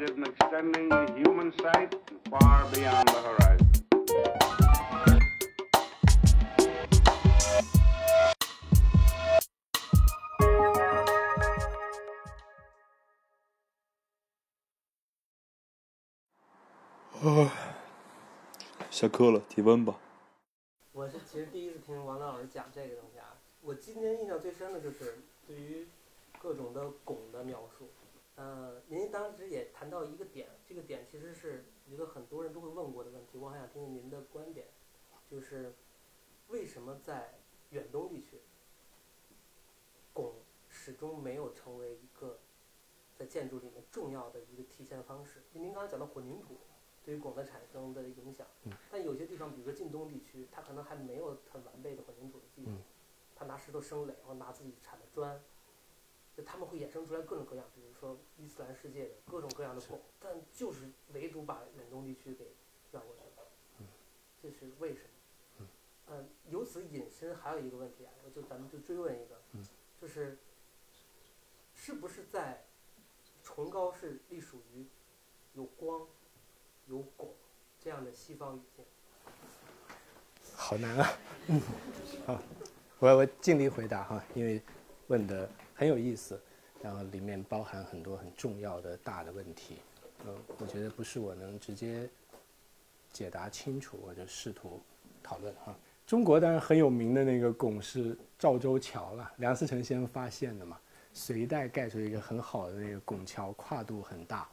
succeeded in extending the human sight far beyond the horizon. 下课了，提问吧。我是其实第一次听王老师讲这个东西啊，我今天印象最深的就是对于各种的汞的描述。呃，您当时也谈到一个点，这个点其实是一个很多人都会问过的问题，我还想听听您的观点，就是为什么在远东地区，汞始终没有成为一个在建筑里面重要的一个体现方式？您刚才讲到混凝土对于汞的产生的影响，但有些地方，比如说晋东地区，它可能还没有很完备的混凝土的技术，它拿石头生垒，然后拿自己产的砖，就他们会衍生出来各种各样，比如说伊斯兰世界的各种各样的狗，但就是唯独把远东地区给绕过去了，这是为什么？嗯，由此引申还有一个问题啊，我就咱们就追问一个，就是是不是在崇高是隶属于有光、有汞这样的西方语境？好难啊，嗯，好，我我尽力回答哈，因为问的很有意思，然后里面包含很多很重要的大的问题，嗯，我觉得不是我能直接解答清楚，我就试图讨论哈。中国当然很有名的那个拱是赵州桥了，梁思成先生发现的嘛，隋代盖出一个很好的那个拱桥，跨度很大。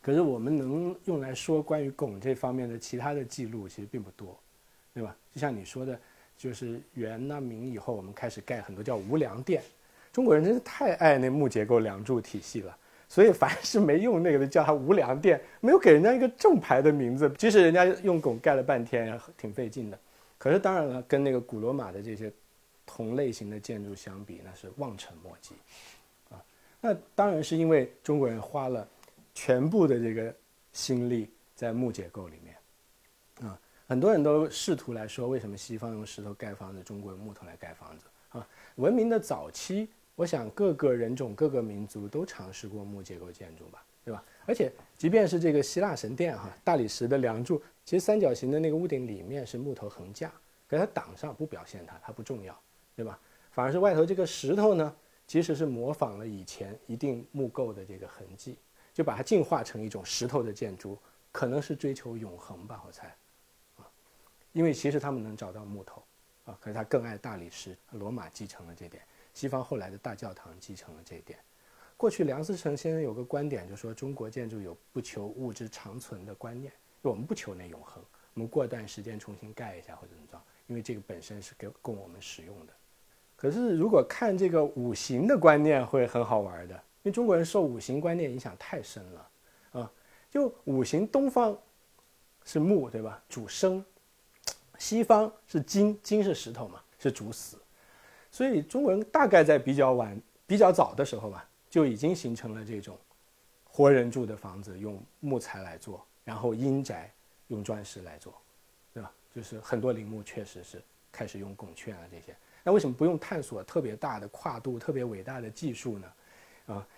可是我们能用来说关于拱这方面的其他的记录其实并不多，对吧？就像你说的，就是元明以后，我们开始盖很多叫无梁殿。中国人真是太爱那木结构梁柱体系了，所以凡是没用那个的叫它无梁殿，没有给人家一个正牌的名字，即使人家用汞盖了半天，挺费劲的。可是当然了，跟那个古罗马的这些同类型的建筑相比，那是望尘莫及啊。那当然是因为中国人花了全部的这个心力在木结构里面啊。很多人都试图来说，为什么西方用石头盖房子，中国用木头来盖房子啊？文明的早期，我想各个人种、各个民族都尝试过木结构建筑吧，对吧？而且即便是这个希腊神殿哈，大理石的梁柱，其实三角形的那个屋顶里面是木头横架，给它挡上，不表现它，它不重要，对吧？反而是外头这个石头呢，其实是模仿了以前一定木构的这个痕迹，就把它进化成一种石头的建筑，可能是追求永恒吧，我猜，啊，因为其实他们能找到木头，啊，可是他更爱大理石，罗马继承了这点，西方后来的大教堂继承了这一点。过去梁思成先生有个观点，就说中国建筑有不求物质长存的观念，我们不求那永恒，我们过段时间重新盖一下或者怎么着，因为这个本身是给供我们使用的。可是如果看这个五行的观念会很好玩的，因为中国人受五行观念影响太深了，啊，就五行东方是木对吧，主生；西方是金，金是石头嘛，是主死。所以中国人大概在比较晚、比较早的时候吧。就已经形成了这种活人住的房子用木材来做，然后阴宅用砖石来做，对吧？就是很多陵墓确实是开始用拱券啊这些。那为什么不用探索特别大的跨度、特别伟大的技术呢？啊，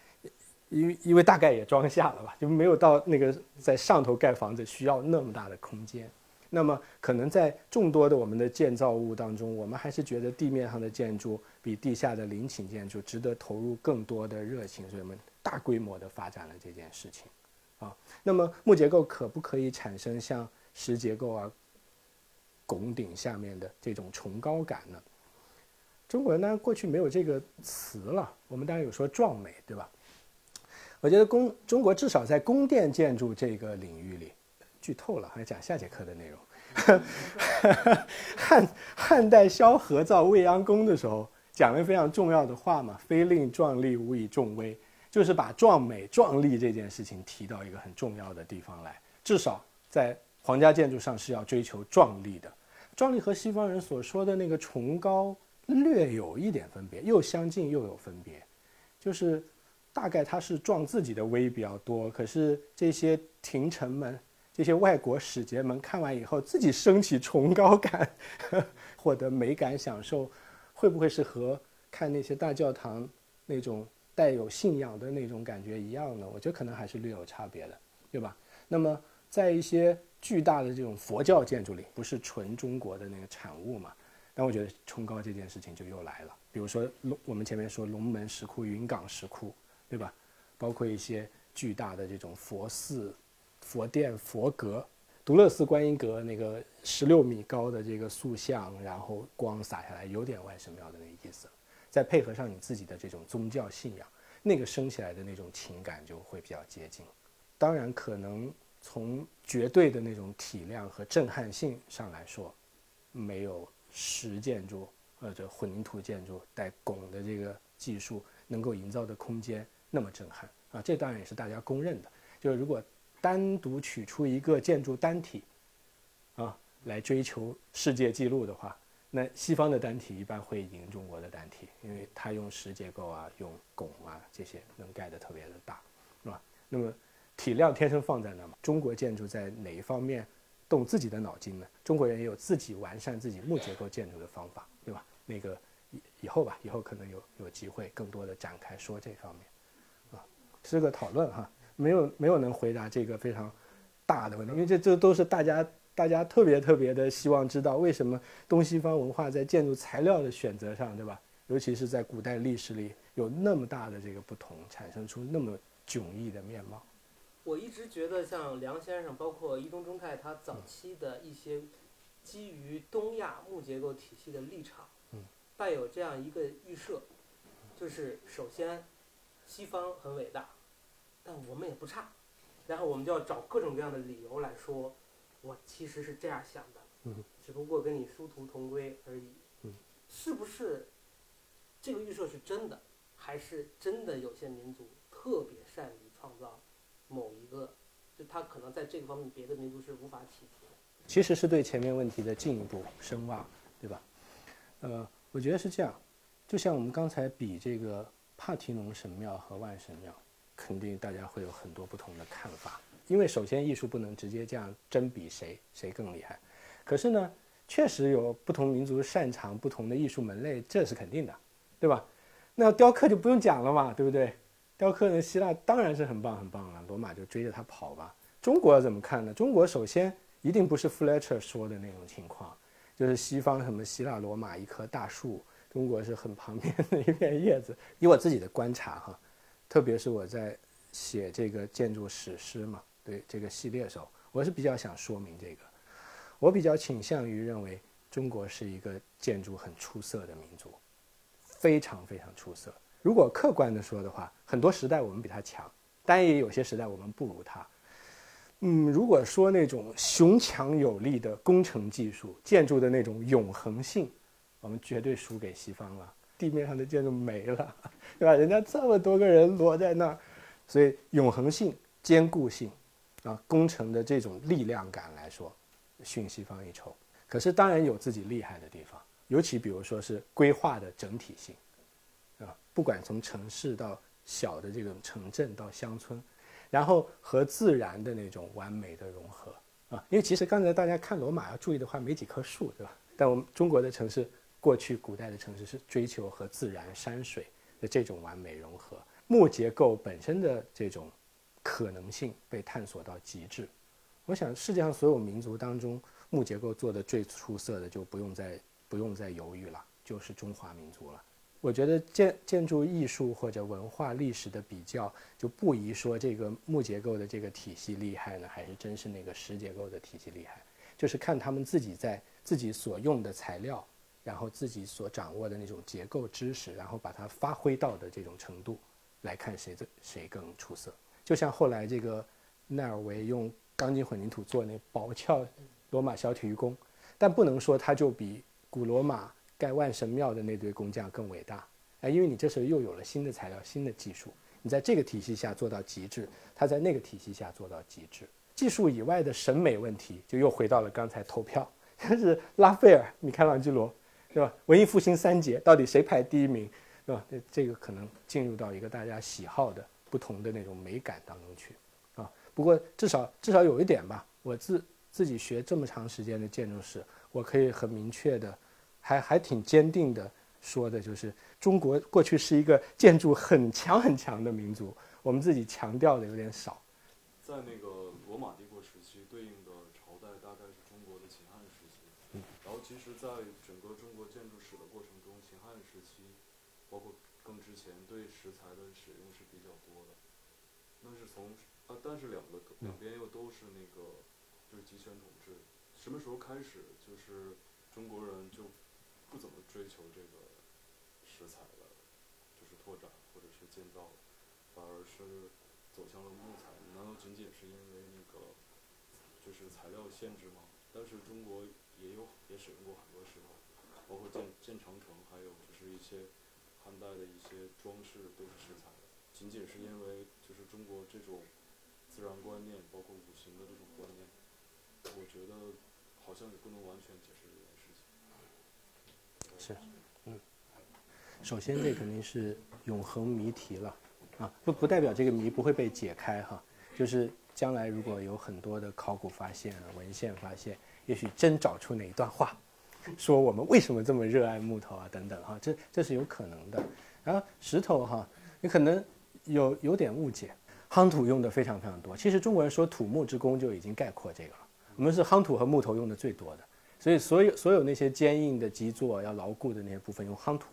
因为因为大概也装下了吧，就没有到那个在上头盖房子需要那么大的空间。那么可能在众多的我们的建造物当中，我们还是觉得地面上的建筑比地下的陵寝建筑值得投入更多的热情，所以我们大规模的发展了这件事情。啊，那么木结构可不可以产生像石结构啊、拱顶下面的这种崇高感呢？中国人呢过去没有这个词了，我们当然有说壮美，对吧？我觉得宫中国至少在宫殿建筑这个领域里。剧透了，还讲下节课的内容。汉汉代萧何造未央宫的时候，讲了非常重要的话嘛：“非令壮丽，无以重威。”就是把壮美、壮丽这件事情提到一个很重要的地方来。至少在皇家建筑上是要追求壮丽的。壮丽和西方人所说的那个崇高略有一点分别，又相近又有分别。就是大概它是壮自己的威比较多，可是这些廷臣们。这些外国使节们看完以后，自己升起崇高感，获得美感享受，会不会是和看那些大教堂那种带有信仰的那种感觉一样呢？我觉得可能还是略有差别的，对吧？那么在一些巨大的这种佛教建筑里，不是纯中国的那个产物嘛？但我觉得崇高这件事情就又来了。比如说龙，我们前面说龙门石窟、云冈石窟，对吧？包括一些巨大的这种佛寺、佛殿、佛阁，独乐寺观音阁那个十六米高的这个塑像，然后光洒下来，有点万神庙的那个意思。再配合上你自己的这种宗教信仰，那个升起来的那种情感就会比较接近。当然，可能从绝对的那种体量和震撼性上来说，没有实建筑或者混凝土建筑带拱的这个技术能够营造的空间那么震撼啊。这当然也是大家公认的。就是如果单独取出一个建筑单体，啊，来追求世界纪录的话。那西方的单体一般会赢中国的单体，因为它用石结构啊，用拱啊这些能盖得特别的大，是吧？那么体量天生放在那嘛。中国建筑在哪一方面动自己的脑筋呢？中国人也有自己完善自己木结构建筑的方法，对吧？那个以以后吧，以后可能有有机会更多的展开说这方面，啊，是个讨论哈，没有没有能回答这个非常大的问题，因为这这都是大家。大家特别特别的希望知道为什么东西方文化在建筑材料的选择上，对吧？尤其是在古代历史里有那么大的这个不同，产生出那么迥异的面貌。我一直觉得，像梁先生，包括伊东忠太，他早期的一些基于东亚木结构体系的立场，嗯，带有这样一个预设，就是首先西方很伟大，但我们也不差，然后我们就要找各种各样的理由来说。我其实是这样想的，嗯，只不过跟你殊途同归而已，嗯，是不是这个预设是真的，还是真的有些民族特别善于创造某一个，就他可能在这个方面别的民族是无法企及的。其实是对前面问题的进一步深挖，对吧？呃，我觉得是这样，就像我们刚才比这个帕提农神庙和万神庙，肯定大家会有很多不同的看法。因为首先艺术不能直接这样真比谁谁更厉害，可是呢，确实有不同民族擅长不同的艺术门类，这是肯定的，对吧？那雕刻就不用讲了嘛，对不对？雕刻呢，希腊当然是很棒很棒了，罗马就追着他跑吧。中国怎么看呢？中国首先一定不是 Fletcher 说的那种情况，就是西方什么希腊罗马一棵大树，中国是很旁边的一片叶子。以我自己的观察哈，特别是我在写这个建筑史诗嘛。对这个系列的时候，我是比较想说明这个，我比较倾向于认为中国是一个建筑很出色的民族，非常非常出色。如果客观的说的话，很多时代我们比他强，但也有些时代我们不如他。嗯，如果说那种雄强有力的工程技术、建筑的那种永恒性，我们绝对输给西方了。地面上的建筑没了，对吧？人家这么多个人摞在那儿，所以永恒性、坚固性。啊，工程的这种力量感来说，逊西方一筹。可是当然有自己厉害的地方，尤其比如说是规划的整体性，啊，不管从城市到小的这种城镇到乡村，然后和自然的那种完美的融合啊。因为其实刚才大家看罗马要注意的话，没几棵树，对吧？但我们中国的城市，过去古代的城市是追求和自然山水的这种完美融合，木结构本身的这种。可能性被探索到极致，我想世界上所有民族当中，木结构做的最出色的就不用再不用再犹豫了，就是中华民族了。我觉得建建筑艺术或者文化历史的比较，就不宜说这个木结构的这个体系厉害呢，还是真是那个石结构的体系厉害，就是看他们自己在自己所用的材料，然后自己所掌握的那种结构知识，然后把它发挥到的这种程度，来看谁的谁更出色。就像后来这个奈尔维用钢筋混凝土做那宝壳罗马小体育宫，但不能说他就比古罗马盖万神庙的那堆工匠更伟大，哎，因为你这时候又有了新的材料、新的技术，你在这个体系下做到极致，他在那个体系下做到极致。技术以外的审美问题就又回到了刚才投票，但是拉斐尔、米开朗基罗，是吧？文艺复兴三杰到底谁排第一名，是吧？这这个可能进入到一个大家喜好的。不同的那种美感当中去，啊，不过至少至少有一点吧，我自自己学这么长时间的建筑史，我可以很明确的，还还挺坚定的说的就是中国过去是一个建筑很强很强的民族，我们自己强调的有点少。在那个罗马帝国时期，对应的朝代大概是中国的秦汉时期。然后，其实，在整个中国建筑史的过程中，秦汉时期，包括更之前，对石材的使用是比较多的。那是从啊，但是两个两边又都是那个就是集权统治。什么时候开始，就是中国人就不怎么追求这个石材的，就是拓展或者是建造，反而是走向了木材？难道仅仅是因为那个就是材料限制吗？但是中国也有也使用过很多石头，包括建建长城，还有就是一些汉代的一些装饰都是石材。仅仅是因为就是中国这种自然观念，包括五行的这种观念，我觉得好像也不能完全解释这件事情。是，嗯，首先这肯定是永恒谜题了，啊，不不代表这个谜不会被解开哈，就是将来如果有很多的考古发现、文献发现，也许真找出哪一段话，说我们为什么这么热爱木头啊等等哈，这这是有可能的。然后石头哈，你可能有有点误解，夯土用的非常非常多。其实中国人说土木之功就已经概括这个了，我们是夯土和木头用的最多的。所以，所有所有那些坚硬的基座要牢固的那些部分用夯土，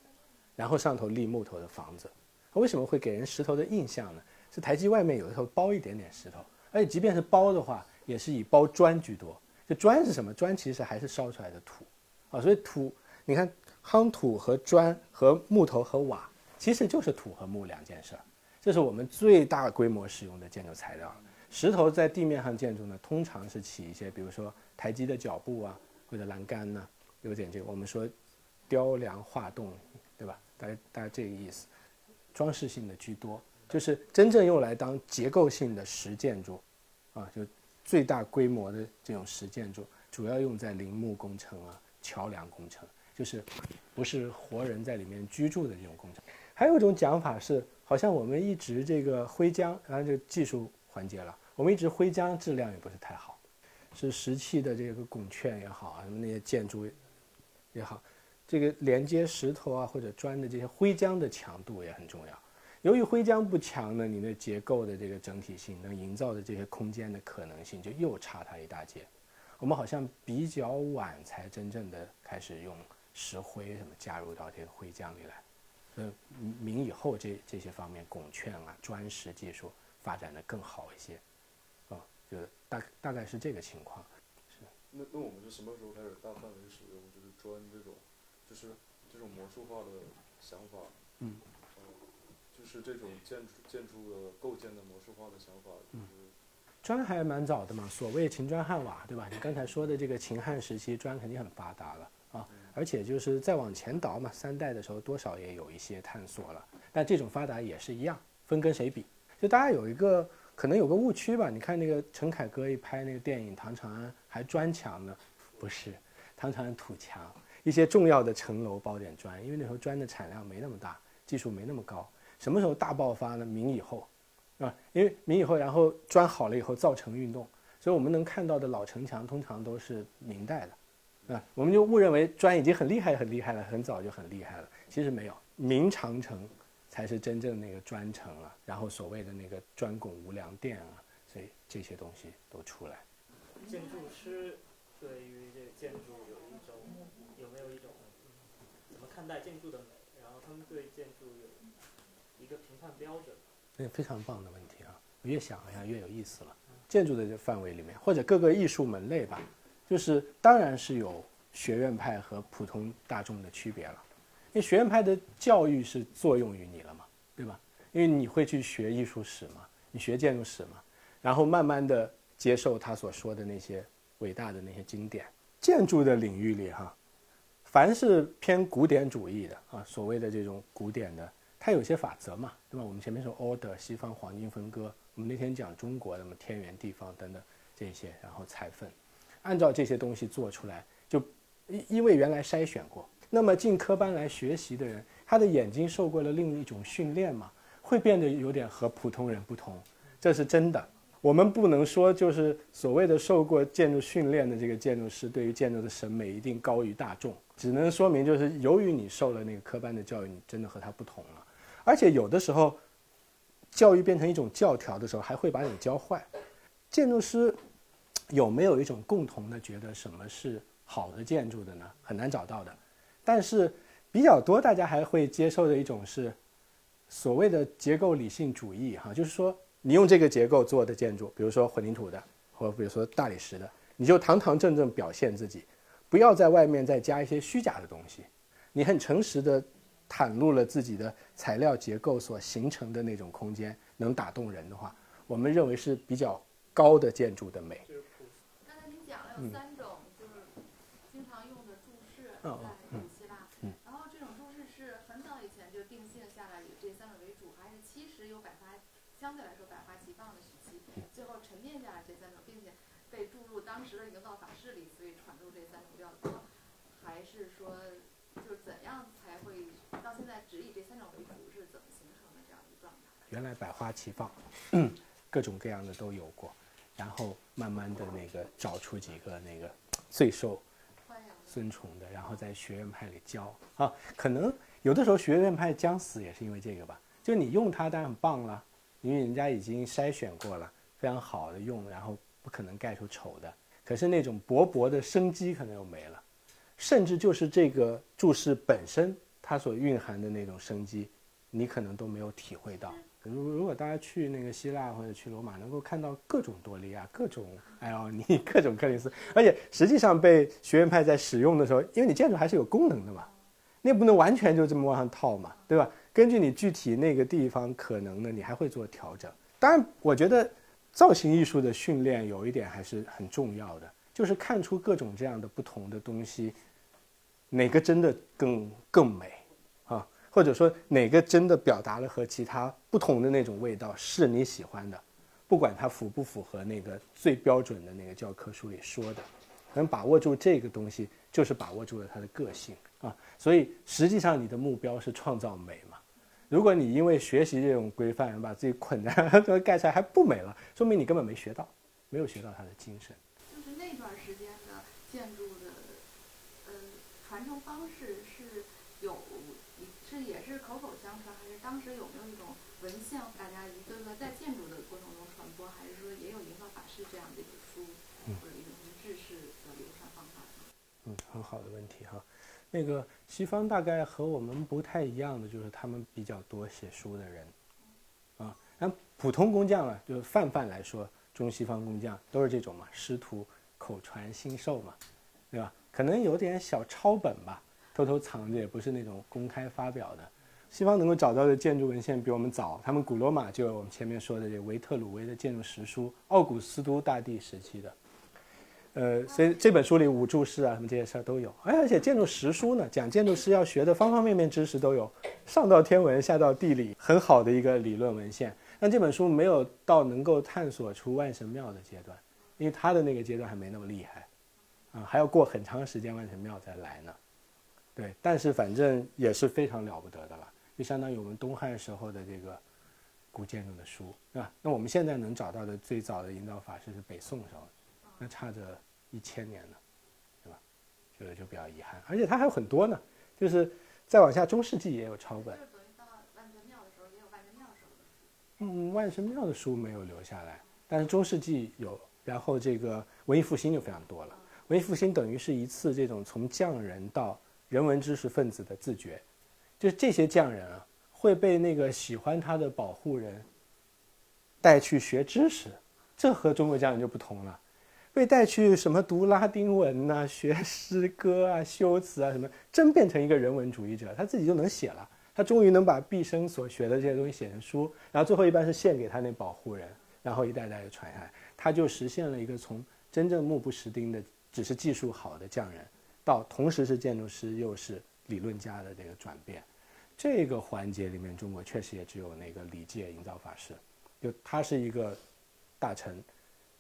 然后上头立木头的房子，为什么会给人石头的印象呢？是台基外面有的时候包一点点石头，而且即便是包的话，也是以包砖居多。就砖是什么？砖其实还是烧出来的土，啊，所以土，你看夯土和砖和木头和瓦，其实就是土和木两件事儿。这是我们最大规模使用的建筑材料。石头在地面上建筑呢，通常是起一些，比如说台基的脚步啊。或者栏杆呢，有点这个，我们说雕梁画栋，对吧？大概大概这个意思，装饰性的居多，就是真正用来当结构性的实建筑，啊，就最大规模的这种实建筑，主要用在陵墓工程啊、桥梁工程，就是不是活人在里面居住的这种工程。还有一种讲法是，好像我们一直这个灰浆，然这个技术环节了，我们一直灰浆质量也不是太好。是石器的这个拱券也好啊，什么那些建筑也好，这个连接石头啊或者砖的这些灰浆的强度也很重要。由于灰浆不强呢，你的结构的这个整体性能营造的这些空间的可能性就又差它一大截。我们好像比较晚才真正的开始用石灰什么加入到这个灰浆里来。呃，明以后这这些方面拱券啊砖石技术发展的更好一些。啊就大大概是这个情况，是。那那我们是什么时候开始大范围使用就是砖这种，就是这种魔术化的想法？嗯。就是这种建筑建筑的构建的模式化的想法。嗯。砖还蛮早的嘛，所谓秦砖汉瓦，对吧？你刚才说的这个秦汉时期，砖肯定很发达了啊。而且就是再往前倒嘛，三代的时候多少也有一些探索了。但这种发达也是一样，分跟谁比？就大家有一个。可能有个误区吧？你看那个陈凯歌一拍那个电影《唐长安》，还砖墙呢？不是，唐长安土墙，一些重要的城楼包点砖，因为那时候砖的产量没那么大，技术没那么高。什么时候大爆发呢？明以后，啊，因为明以后，然后砖好了以后造城运动，所以我们能看到的老城墙通常都是明代的，啊，我们就误认为砖已经很厉害很厉害了，很早就很厉害了，其实没有，明长城。才是真正那个砖城了，然后所谓的那个砖拱无梁殿啊，所以这些东西都出来。建筑师对于这个建筑有一种有没有一种怎么看待建筑的美？然后他们对建筑有评判标准？那非常棒的问题啊！我越想好像越有意思了。建筑的这范围里面，或者各个艺术门类吧，就是当然是有学院派和普通大众的区别了。因为学院派的教育是作用于你了嘛，对吧？因为你会去学艺术史嘛，你学建筑史嘛，然后慢慢的接受他所说的那些伟大的那些经典。建筑的领域里哈，凡是偏古典主义的啊，所谓的这种古典的，它有些法则嘛，对吧？我们前面说 order 西方黄金分割，我们那天讲中国的么天圆地方等等这些，然后裁缝，按照这些东西做出来，就因因为原来筛选过。那么进科班来学习的人，他的眼睛受过了另一种训练嘛，会变得有点和普通人不同，这是真的。我们不能说就是所谓的受过建筑训练的这个建筑师对于建筑的审美一定高于大众，只能说明就是由于你受了那个科班的教育，你真的和他不同了。而且有的时候，教育变成一种教条的时候，还会把你教坏。建筑师有没有一种共同的觉得什么是好的建筑的呢？很难找到的。但是比较多，大家还会接受的一种是所谓的结构理性主义，哈，就是说你用这个结构做的建筑，比如说混凝土的，或比如说大理石的，你就堂堂正正表现自己，不要在外面再加一些虚假的东西，你很诚实的袒露了自己的材料结构所形成的那种空间，能打动人的话，我们认为是比较高的建筑的美。刚才您讲了有三种，就是经常用的注释在哦古希腊嗯，然后这种注释是很早以前就定性下来以这三种为主，还是其实有百花相对来说百花齐放的时期，最后沉淀下来这三种，并且被注入当时的营造法式里，所以传入这三种比较多，还是说就是怎样才会到现在只以这三种为主，是怎么形成的这样一个状态？原来百花齐放，各种各样的都有过，然后慢慢的那个找出几个那个最受欢迎。尊崇的，然后在学院派里教啊。可能有的时候学院派将死也是因为这个吧，就你用它当然很棒了，因为人家已经筛选过了，非常好的用，然后不可能盖出丑的。可是那种勃勃的生机可能又没了，甚至就是这个注释本身它所蕴含的那种生机，你可能都没有体会到。如如果大家去那个希腊或者去罗马，能够看到各种多利亚、各种埃奥尼、各种克林斯，而且实际上被学院派在使用的时候，因为你建筑还是有功能的嘛，你也不能完全就这么往上套嘛，对吧？根据你具体那个地方可能的，你还会做调整。当然，我觉得造型艺术的训练有一点还是很重要的，就是看出各种这样的不同的东西，哪个真的更更美？或者说哪个真的表达了和其他不同的那种味道是你喜欢的，不管它符不符合那个最标准的那个教科书里说的，能把握住这个东西，就是把握住了它的个性啊。所以实际上你的目标是创造美嘛。如果你因为学习这种规范把自己捆在这个盖出来还不美了，说明你根本没学到，没有学到它的精神。就是那段时间的建筑的，呃，传承方式是，是也是口口相传，还是当时有没有一种文献，大家一个个在建筑的过程中传播，还是说也有营造法式这样的一本书，或者一种制式的流传方法？嗯，很好的问题哈。那个西方大概和我们不太一样的，就是他们比较多写书的人，啊，那普通工匠啊，就是泛泛来说，中西方工匠都是这种嘛，师徒口传心授嘛，对吧？可能有点小抄本吧，偷偷藏着，也不是那种公开发表的。西方能够找到的建筑文献比我们早，他们古罗马就有我们前面说的这维特鲁威的建筑实书，奥古斯都大帝时期的。呃，所以这本书里五注释啊，什么这些事儿都有。哎，而且建筑实书呢，讲建筑师要学的方方面面知识都有，上到天文，下到地理，很好的一个理论文献。但这本书没有到能够探索出万神庙的阶段，因为他的那个阶段还没那么厉害，啊，还要过很长时间万神庙再来呢。对，但是反正也是非常了不得的了，就相当于我们东汉时候的这个古建筑的书，是吧？那我们现在能找到的最早的营造法师是北宋时候，那差着。一千年呢，对吧？这个就比较遗憾，而且它还有很多呢，就是再往下，中世纪也有抄本。等于到万神庙的时候，也有万神庙时候的。嗯，万神庙的书没有留下来，但是中世纪有，然后这个文艺复兴就非常多了。文艺复兴等于是一次这种从匠人到人文知识分子的自觉，就是这些匠人啊会被那个喜欢他的保护人带去学知识，这和中国匠人就不同了。被带去什么读拉丁文呐、学诗歌啊、修辞啊什么，真变成一个人文主义者，他自己就能写了。他终于能把毕生所学的这些东西写成书，然后最后一般是献给他那保护人，然后一代代的传下来，他就实现了一个从真正目不识丁的只是技术好的匠人，到同时是建筑师又是理论家的这个转变。这个环节里面，中国确实也只有那个李诫营造法师，就他是一个大臣。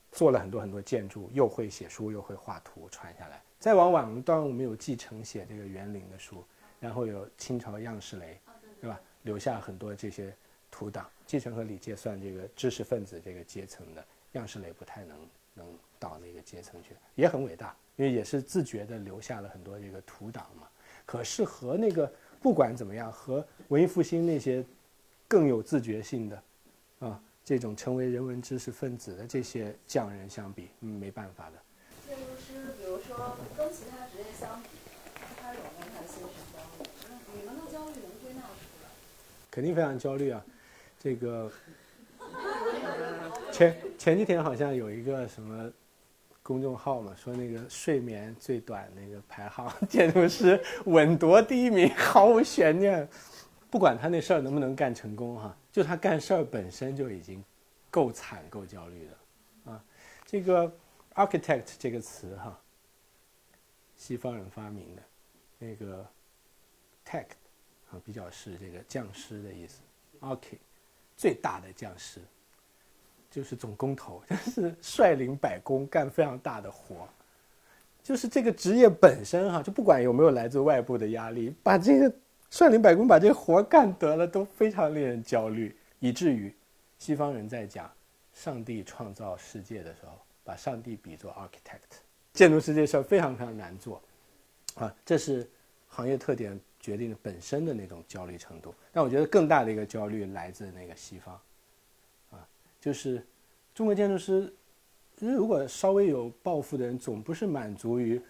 做了很多很多建筑，又会写书，又会画图，传下来。再往晚，当然我们有继承写这个园林的书，然后有清朝样式雷，对吧？留下很多这些图档。继承和李诫算这个知识分子这个阶层的样式雷不太能能到那个阶层去，也很伟大，因为也是自觉的留下了很多这个图档嘛。可是和那个不管怎么样，和文艺复兴那些更有自觉性的啊这种成为人文知识分子的这些匠人相比，嗯，没办法的。建筑师，比如说跟其他职业相比，他有没有他的心理焦虑？你们的焦虑能归纳出来？肯定非常焦虑啊！这个 前前几天好像有一个什么公众号嘛，说那个睡眠最短那个排行 建筑师稳夺第一名，毫无悬念。不管他那事儿能不能干成功哈，就他干事儿本身就已经够惨够焦虑的啊。这个 architect 这个词哈，西方人发明的，那个 tech 啊比较是这个匠师的意思。arch 最大的匠师就是总工头，就是率领百工干非常大的活。就是这个职业本身哈，就不管有没有来自外部的压力，把这个率领百工把这个活干得了，都非常令人焦虑，以至于西方人在讲上帝创造世界的时候，把上帝比作 architect。建筑师这事儿非常非常难做，啊，这是行业特点决定的本身的那种焦虑程度。但我觉得更大的一个焦虑来自那个西方，就是中国建筑师，如果稍微有抱负的人，总不是满足于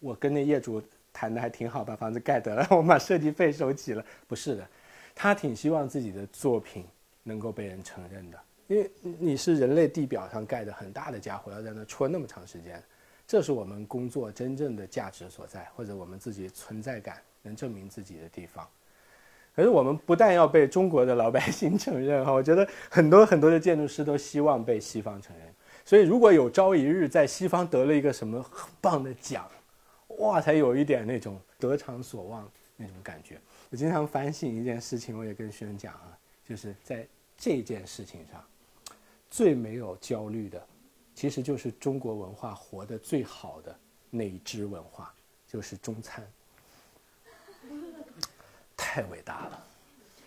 我跟那业主谈的还挺好，把房子盖得了，我把设计费收齐了，不是的，他挺希望自己的作品能够被人承认的，因为你是人类地表上盖的很大的家伙，要在那戳那么长时间，这是我们工作真正的价值所在，或者我们自己存在感能证明自己的地方。可是我们不但要被中国的老百姓承认哈，我觉得很多很多的建筑师都希望被西方承认。所以如果有朝一日在西方得了一个什么很棒的奖，哇，才有一点那种得偿所望那种感觉。我经常反省一件事情，我也跟学生讲啊，就是在这件事情上，最没有焦虑的，其实就是中国文化活得最好的那一支文化，就是中餐。太伟大了！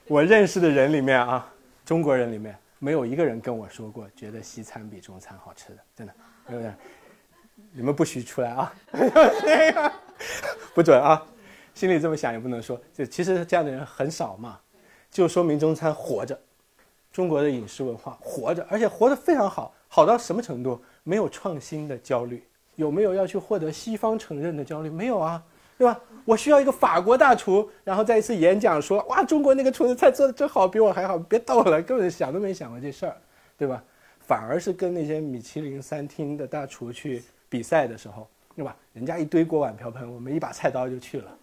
我认识的人里面啊，中国人里面没有一个人跟我说过觉得西餐比中餐好吃的，真的，没有人。你们不许出来啊！不准啊！心里这么想也不能说。就其实这样的人很少嘛，就说明中餐活着，中国的饮食文化活着，而且活得非常好，好到什么程度？没有创新的焦虑，有没有要去获得西方承认的焦虑？没有啊，对吧？我需要一个法国大厨，然后在一次演讲说：“哇，中国那个厨子菜做的真好，比我还好。”别逗了，根本想都没想过这事儿，对吧？反而是跟那些米其林餐厅的大厨去比赛的时候，对吧？人家一堆锅碗瓢盆，我们一把菜刀就去了。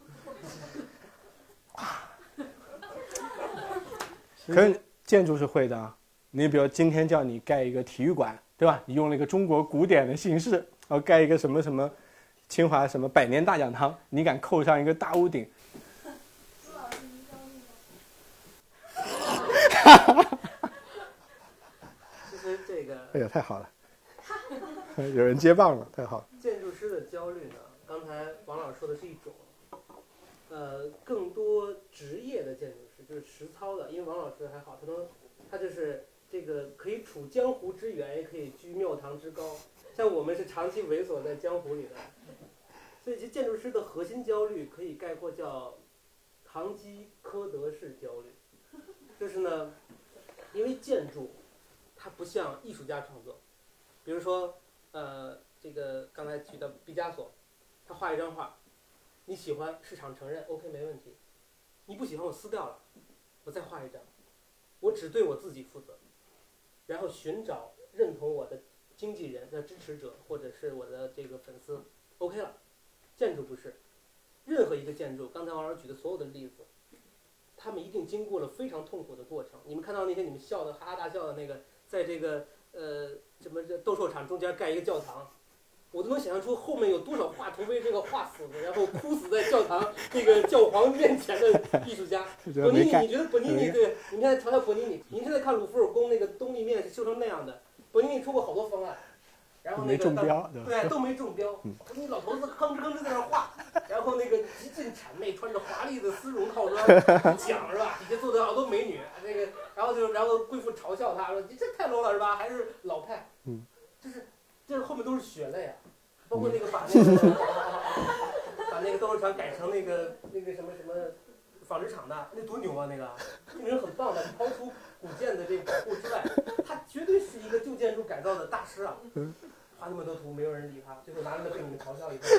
可是建筑是会的啊，你比如今天叫你盖一个体育馆，对吧？你用了一个中国古典的形式，然后盖一个什么什么。清华什么百年大讲堂，你敢扣上一个大屋顶？朱老师，您焦虑吗？其实这个 哎呀，太好了，有人接棒了，太好了。建筑师的焦虑呢，刚才王老师说的是一种，呃，更多职业的建筑师就是实操的，因为王老师还好，他能，他就是这个可以处江湖之远，也可以居庙堂之高。像我们是长期猥琐在江湖里的，所以其建筑师的核心焦虑可以概括叫堂吉诃德式焦虑，就是呢，因为建筑它不像艺术家创作，比如说呃这个刚才提的毕加索，他画一张画，你喜欢市场承认 OK 没问题，你不喜欢我撕掉了，我再画一张，我只对我自己负责，然后寻找认同我的。经纪人的支持者，或者是我的这个粉丝，OK 了。建筑不是，任何一个建筑，刚才王老师举的所有的例子，他们一定经过了非常痛苦的过程。你们看到那些你们笑的哈哈大笑的那个，在这个呃什么这斗兽场中间盖一个教堂，我都能想象出后面有多少画图被这个画死的，然后哭死在教堂那个教皇面前的艺术家。伯尼尼，你觉得伯尼尼对？你看瞧瞧伯尼尼，您现在看鲁夫尔宫那个东立面是修成那样的。伯尼尼出过好多方案，然后那个对都没中标。那老头子吭哧吭哧在那画，然后那个极尽谄媚，穿着华丽的丝绒套装讲是吧？底下坐的好多美女，那个然后就然后贵妇嘲笑他说：“你这太 low 了是吧？还是老派。”嗯，就是这后面都是血泪啊，包括那个把那个 把那个斗兽场改成那个那个什么什么纺织厂的，那多牛啊！那个那个人很棒的，抛出古建的这个保护之外，他绝对是一个旧建筑改造的大师啊。画那么多图，没有人理他，最后拿着被你们嘲笑一顿。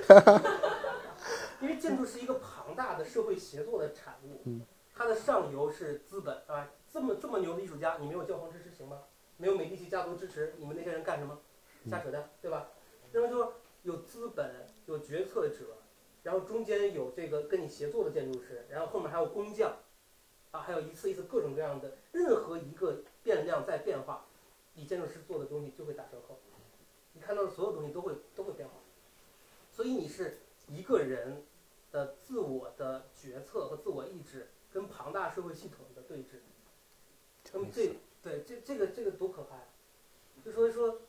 因为建筑是一个庞大的社会协作的产物，它的上游是资本啊，这么这么牛的艺术家，你没有教皇支持行吗？没有美第奇家族支持，你们那些人干什么？瞎扯淡，对吧？那么说有资本，有决策者，然后中间有这个跟你协作的建筑师，然后后面还有工匠，啊，还有一次一次各种各样的，任何一个变量在变化，你建筑师做的东西就会打折扣，你看到的所有东西都会都会变化，所以你是一个人的自我的决策和自我意志跟庞大社会系统的对峙，那么这对这这个这个多可怕呀！就所以说，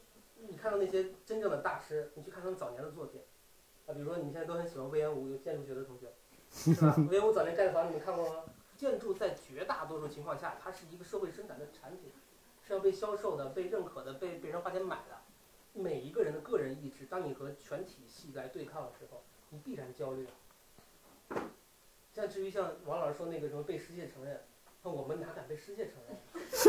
你看到那些真正的大师，你去看他们早年的作品，啊，比如说你们现在都很喜欢魏延武，有建筑学的同学，是吧？魏延武早年盖的房子你们看过吗？建筑在绝大多数情况下，它是一个社会生产的产品，是要被销售的、被认可的、被别人花钱买的。每一个人的个人意志，当你和全体系来对抗的时候，你必然焦虑啊。像至于像王老师说那个什么被世界承认，那我们哪敢被世界承认？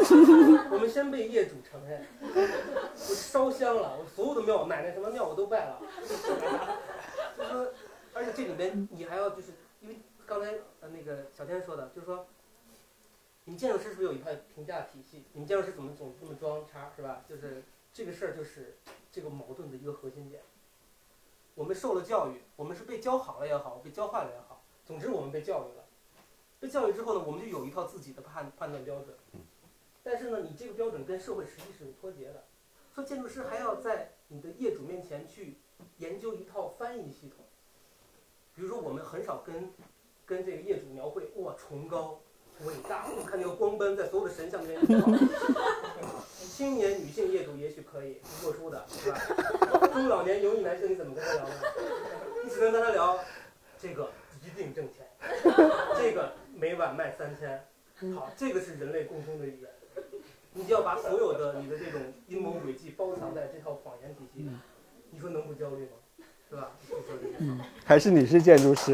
我们先被业主承认。我烧香了，我所有的庙，奶奶什么庙我都拜了。就是说，而且这里面你还要就是因为刚才呃那个小天说的，就是说，你们建筑师是不是有一套评价体系？你们建筑师怎么总这么装叉是吧？就是这个事儿就是这个矛盾的一个核心点。我们受了教育，我们是被教好了也好，被教坏了也好，总之我们被教育了。被教育之后呢，我们就有一套自己的判判断标准。但是呢，你这个标准跟社会实际是有脱节的。说建筑师还要在你的业主面前去研究一套翻译系统。比如说，我们很少跟跟这个业主描绘哇崇高、伟大，我看那个光奔在所有的神像面前跑。青年女性业主也许可以，读过书的是吧？中老年油腻男性你怎么跟他聊呢？你只能跟他聊这个一定挣钱，这个每晚卖三千。好，这个是人类共通的语言。你就要把所有的你的这种阴谋诡计包藏在这套谎言体系里，你说能不焦虑吗？是吧？就说这个。还是你是建筑师？